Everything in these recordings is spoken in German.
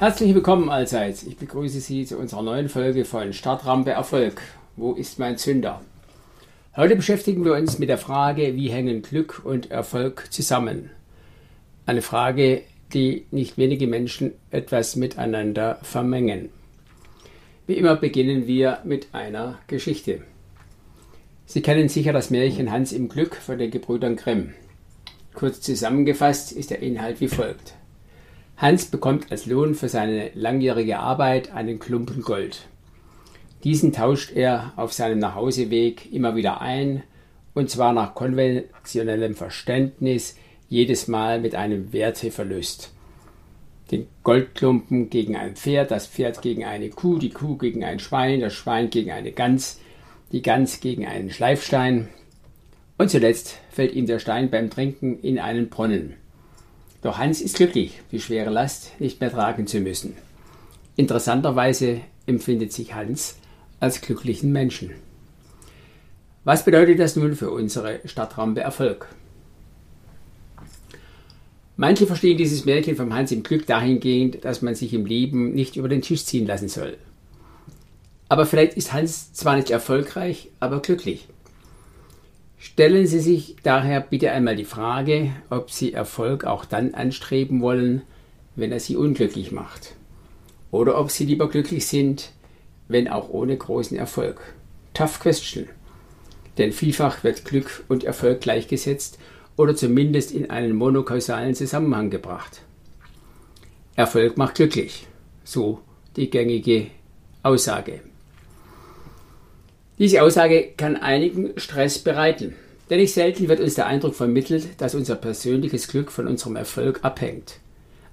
Herzlich willkommen allseits. Ich begrüße Sie zu unserer neuen Folge von Startrampe Erfolg. Wo ist mein Zünder? Heute beschäftigen wir uns mit der Frage, wie hängen Glück und Erfolg zusammen? Eine Frage, die nicht wenige Menschen etwas miteinander vermengen. Wie immer beginnen wir mit einer Geschichte. Sie kennen sicher das Märchen Hans im Glück von den Gebrüdern Grimm. Kurz zusammengefasst ist der Inhalt wie folgt. Hans bekommt als Lohn für seine langjährige Arbeit einen Klumpen Gold. Diesen tauscht er auf seinem Nachhauseweg immer wieder ein, und zwar nach konventionellem Verständnis jedes Mal mit einem Werteverlust. Den Goldklumpen gegen ein Pferd, das Pferd gegen eine Kuh, die Kuh gegen ein Schwein, das Schwein gegen eine Gans, die Gans gegen einen Schleifstein. Und zuletzt fällt ihm der Stein beim Trinken in einen Brunnen. Doch Hans ist glücklich, die schwere Last nicht mehr tragen zu müssen. Interessanterweise empfindet sich Hans als glücklichen Menschen. Was bedeutet das nun für unsere Stadtrampe Erfolg? Manche verstehen dieses Märchen vom Hans im Glück dahingehend, dass man sich im Leben nicht über den Tisch ziehen lassen soll. Aber vielleicht ist Hans zwar nicht erfolgreich, aber glücklich. Stellen Sie sich daher bitte einmal die Frage, ob Sie Erfolg auch dann anstreben wollen, wenn er Sie unglücklich macht. Oder ob Sie lieber glücklich sind, wenn auch ohne großen Erfolg. Tough question. Denn vielfach wird Glück und Erfolg gleichgesetzt oder zumindest in einen monokausalen Zusammenhang gebracht. Erfolg macht glücklich. So die gängige Aussage. Diese Aussage kann einigen Stress bereiten, denn nicht selten wird uns der Eindruck vermittelt, dass unser persönliches Glück von unserem Erfolg abhängt.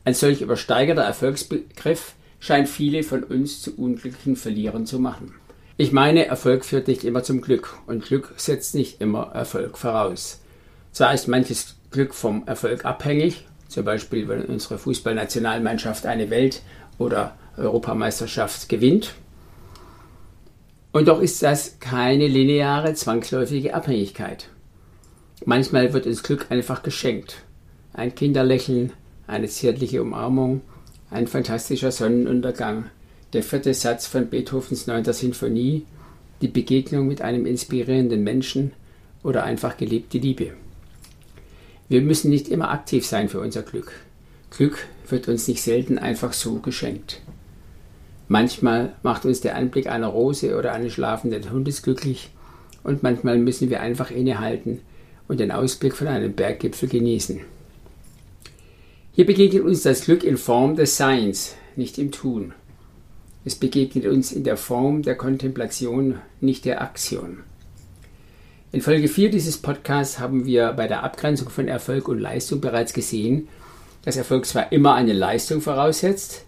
Ein solch übersteigerter Erfolgsbegriff scheint viele von uns zu unglücklichen Verlierern zu machen. Ich meine, Erfolg führt nicht immer zum Glück und Glück setzt nicht immer Erfolg voraus. Zwar ist manches Glück vom Erfolg abhängig, zum Beispiel wenn unsere Fußballnationalmannschaft eine Welt- oder Europameisterschaft gewinnt, und doch ist das keine lineare, zwangsläufige Abhängigkeit. Manchmal wird uns Glück einfach geschenkt. Ein Kinderlächeln, eine zärtliche Umarmung, ein fantastischer Sonnenuntergang, der vierte Satz von Beethovens neunter Sinfonie, die Begegnung mit einem inspirierenden Menschen oder einfach gelebte Liebe. Wir müssen nicht immer aktiv sein für unser Glück. Glück wird uns nicht selten einfach so geschenkt. Manchmal macht uns der Anblick einer Rose oder eines schlafenden Hundes glücklich und manchmal müssen wir einfach innehalten und den Ausblick von einem Berggipfel genießen. Hier begegnet uns das Glück in Form des Seins, nicht im Tun. Es begegnet uns in der Form der Kontemplation, nicht der Aktion. In Folge 4 dieses Podcasts haben wir bei der Abgrenzung von Erfolg und Leistung bereits gesehen, dass Erfolg zwar immer eine Leistung voraussetzt,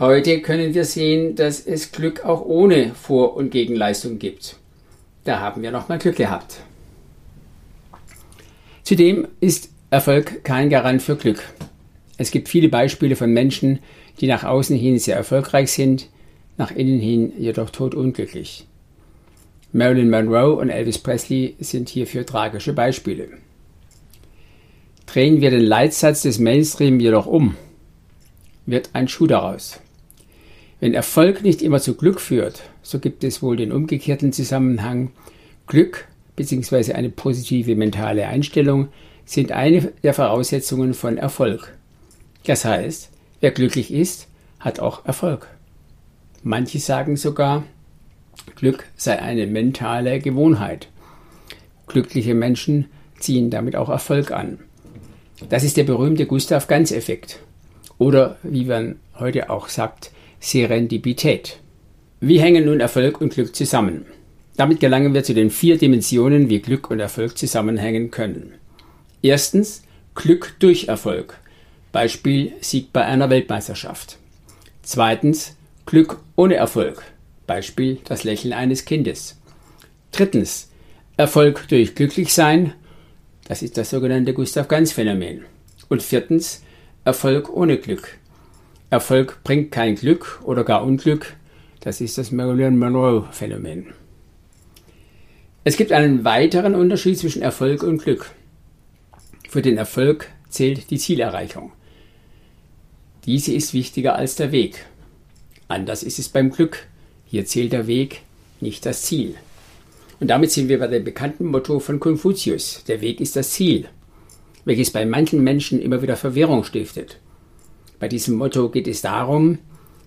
Heute können wir sehen, dass es Glück auch ohne Vor- und Gegenleistung gibt. Da haben wir nochmal Glück gehabt. Zudem ist Erfolg kein Garant für Glück. Es gibt viele Beispiele von Menschen, die nach außen hin sehr erfolgreich sind, nach innen hin jedoch totunglücklich. Marilyn Monroe und Elvis Presley sind hierfür tragische Beispiele. Drehen wir den Leitsatz des Mainstream jedoch um, wird ein Schuh daraus. Wenn Erfolg nicht immer zu Glück führt, so gibt es wohl den umgekehrten Zusammenhang. Glück bzw. eine positive mentale Einstellung sind eine der Voraussetzungen von Erfolg. Das heißt, wer glücklich ist, hat auch Erfolg. Manche sagen sogar, Glück sei eine mentale Gewohnheit. Glückliche Menschen ziehen damit auch Erfolg an. Das ist der berühmte Gustav Ganz-Effekt. Oder wie man heute auch sagt, Serendipität. Wie hängen nun Erfolg und Glück zusammen? Damit gelangen wir zu den vier Dimensionen, wie Glück und Erfolg zusammenhängen können. Erstens Glück durch Erfolg. Beispiel Sieg bei einer Weltmeisterschaft. Zweitens Glück ohne Erfolg. Beispiel das Lächeln eines Kindes. Drittens Erfolg durch Glücklichsein. Das ist das sogenannte Gustav Ganz Phänomen. Und viertens Erfolg ohne Glück. Erfolg bringt kein Glück oder gar Unglück. Das ist das Marilyn Monroe Phänomen. Es gibt einen weiteren Unterschied zwischen Erfolg und Glück. Für den Erfolg zählt die Zielerreichung. Diese ist wichtiger als der Weg. Anders ist es beim Glück. Hier zählt der Weg, nicht das Ziel. Und damit sind wir bei dem bekannten Motto von Konfuzius, der Weg ist das Ziel, welches bei manchen Menschen immer wieder Verwirrung stiftet. Bei diesem Motto geht es darum,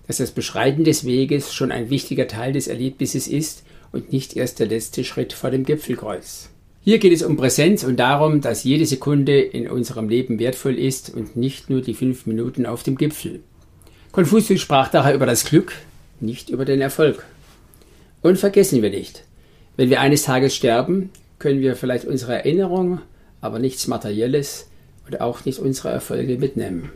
dass das Beschreiten des Weges schon ein wichtiger Teil des Erlebnisses ist und nicht erst der letzte Schritt vor dem Gipfelkreuz. Hier geht es um Präsenz und darum, dass jede Sekunde in unserem Leben wertvoll ist und nicht nur die fünf Minuten auf dem Gipfel. Konfuzius sprach daher über das Glück, nicht über den Erfolg. Und vergessen wir nicht, wenn wir eines Tages sterben, können wir vielleicht unsere Erinnerung, aber nichts Materielles und auch nicht unsere Erfolge mitnehmen.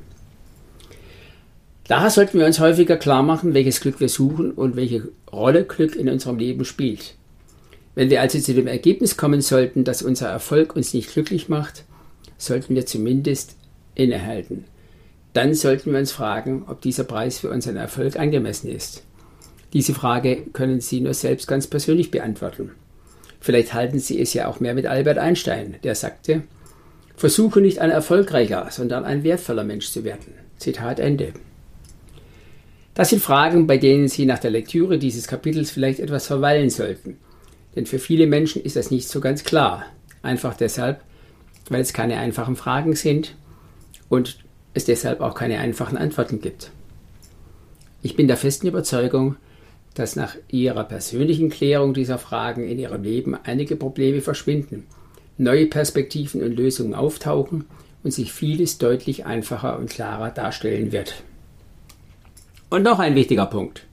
Daher sollten wir uns häufiger klar machen, welches Glück wir suchen und welche Rolle Glück in unserem Leben spielt. Wenn wir also zu dem Ergebnis kommen sollten, dass unser Erfolg uns nicht glücklich macht, sollten wir zumindest innehalten dann sollten wir uns fragen, ob dieser Preis für unseren Erfolg angemessen ist. Diese Frage können Sie nur selbst ganz persönlich beantworten. Vielleicht halten Sie es ja auch mehr mit Albert Einstein, der sagte, Versuche nicht ein erfolgreicher, sondern ein wertvoller Mensch zu werden. Zitat Ende. Das sind Fragen, bei denen Sie nach der Lektüre dieses Kapitels vielleicht etwas verweilen sollten. Denn für viele Menschen ist das nicht so ganz klar. Einfach deshalb, weil es keine einfachen Fragen sind und es deshalb auch keine einfachen Antworten gibt. Ich bin der festen Überzeugung, dass nach Ihrer persönlichen Klärung dieser Fragen in Ihrem Leben einige Probleme verschwinden, neue Perspektiven und Lösungen auftauchen und sich vieles deutlich einfacher und klarer darstellen wird. Und noch ein wichtiger Punkt.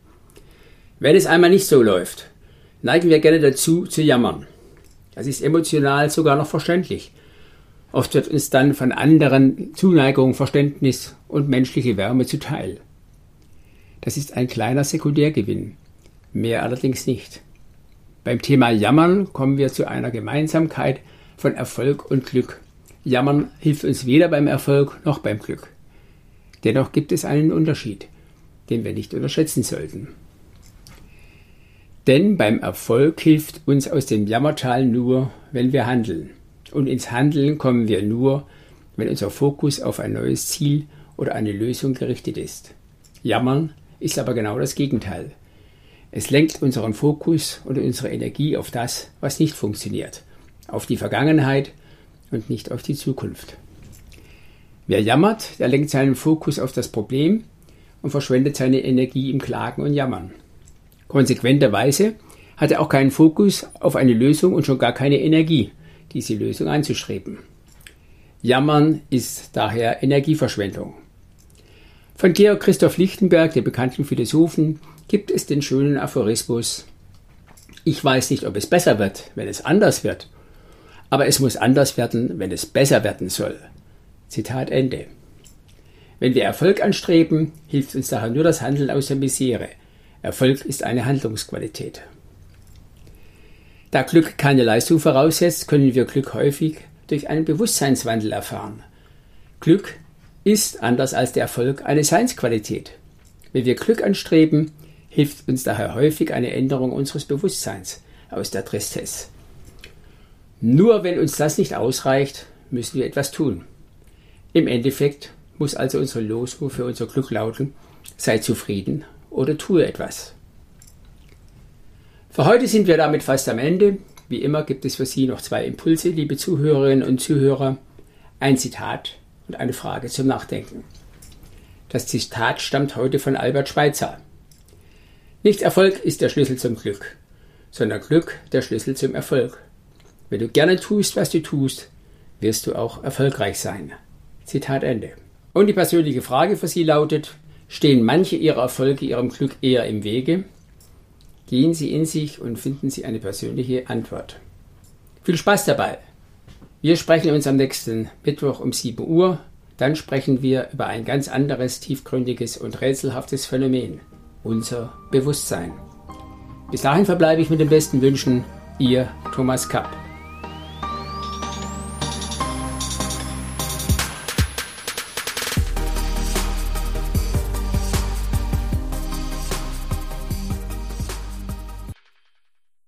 Wenn es einmal nicht so läuft, neigen wir gerne dazu zu jammern. Das ist emotional sogar noch verständlich. Oft wird uns dann von anderen Zuneigung, Verständnis und menschliche Wärme zuteil. Das ist ein kleiner Sekundärgewinn, mehr allerdings nicht. Beim Thema Jammern kommen wir zu einer Gemeinsamkeit von Erfolg und Glück. Jammern hilft uns weder beim Erfolg noch beim Glück. Dennoch gibt es einen Unterschied, den wir nicht unterschätzen sollten. Denn beim Erfolg hilft uns aus dem Jammertal nur, wenn wir handeln und ins Handeln kommen wir nur, wenn unser Fokus auf ein neues Ziel oder eine Lösung gerichtet ist. Jammern ist aber genau das Gegenteil. Es lenkt unseren Fokus und unsere Energie auf das, was nicht funktioniert, auf die Vergangenheit und nicht auf die Zukunft. Wer jammert, der lenkt seinen Fokus auf das Problem und verschwendet seine Energie im Klagen und Jammern. Konsequenterweise hat er auch keinen Fokus auf eine Lösung und schon gar keine Energie, diese Lösung anzustreben. Jammern ist daher Energieverschwendung. Von Georg Christoph Lichtenberg, dem bekannten Philosophen, gibt es den schönen Aphorismus Ich weiß nicht, ob es besser wird, wenn es anders wird, aber es muss anders werden, wenn es besser werden soll. Zitat Ende. Wenn wir Erfolg anstreben, hilft uns daher nur das Handeln aus der Misere. Erfolg ist eine Handlungsqualität. Da Glück keine Leistung voraussetzt, können wir Glück häufig durch einen Bewusstseinswandel erfahren. Glück ist, anders als der Erfolg, eine Seinsqualität. Wenn wir Glück anstreben, hilft uns daher häufig eine Änderung unseres Bewusstseins aus der Tristesse. Nur wenn uns das nicht ausreicht, müssen wir etwas tun. Im Endeffekt muss also unsere Losung für unser Glück lauten, sei zufrieden oder tue etwas. Für heute sind wir damit fast am Ende. Wie immer gibt es für Sie noch zwei Impulse, liebe Zuhörerinnen und Zuhörer. Ein Zitat und eine Frage zum Nachdenken. Das Zitat stammt heute von Albert Schweitzer. Nicht Erfolg ist der Schlüssel zum Glück, sondern Glück der Schlüssel zum Erfolg. Wenn du gerne tust, was du tust, wirst du auch erfolgreich sein. Zitat Ende. Und die persönliche Frage für Sie lautet, stehen manche Ihrer Erfolge Ihrem Glück eher im Wege Gehen Sie in sich und finden Sie eine persönliche Antwort. Viel Spaß dabei! Wir sprechen uns am nächsten Mittwoch um 7 Uhr. dann sprechen wir über ein ganz anderes, tiefgründiges und rätselhaftes Phänomen, unser Bewusstsein. Bis dahin verbleibe ich mit den besten Wünschen, Ihr Thomas Kapp.